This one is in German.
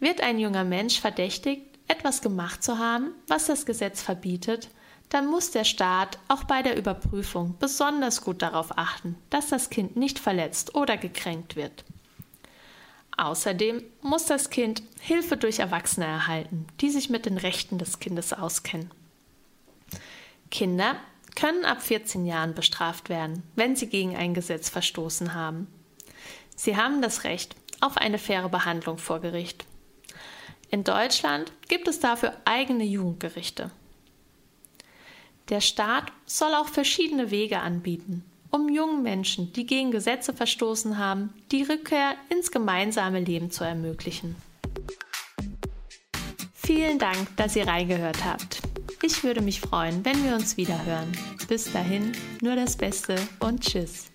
Wird ein junger Mensch verdächtigt, etwas gemacht zu haben, was das Gesetz verbietet, dann muss der Staat auch bei der Überprüfung besonders gut darauf achten, dass das Kind nicht verletzt oder gekränkt wird. Außerdem muss das Kind Hilfe durch Erwachsene erhalten, die sich mit den Rechten des Kindes auskennen. Kinder können ab 14 Jahren bestraft werden, wenn sie gegen ein Gesetz verstoßen haben. Sie haben das Recht auf eine faire Behandlung vor Gericht. In Deutschland gibt es dafür eigene Jugendgerichte. Der Staat soll auch verschiedene Wege anbieten, um jungen Menschen, die gegen Gesetze verstoßen haben, die Rückkehr ins gemeinsame Leben zu ermöglichen. Vielen Dank, dass ihr reingehört habt. Ich würde mich freuen, wenn wir uns wieder hören. Bis dahin, nur das Beste und Tschüss.